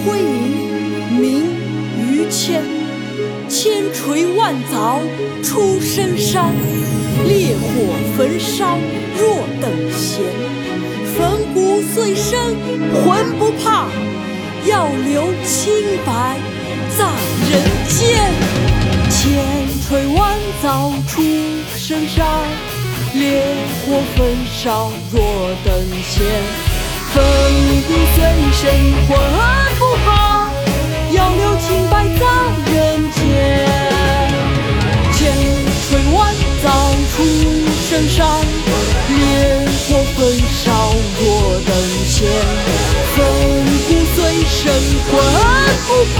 石灰吟，名于谦。千锤万凿出深山，烈火焚烧若等闲，粉骨碎身魂不怕，要留清白在人间。千锤万凿出深山，烈火焚烧若等闲，粉骨碎身魂若等闲，粉骨碎身魂不，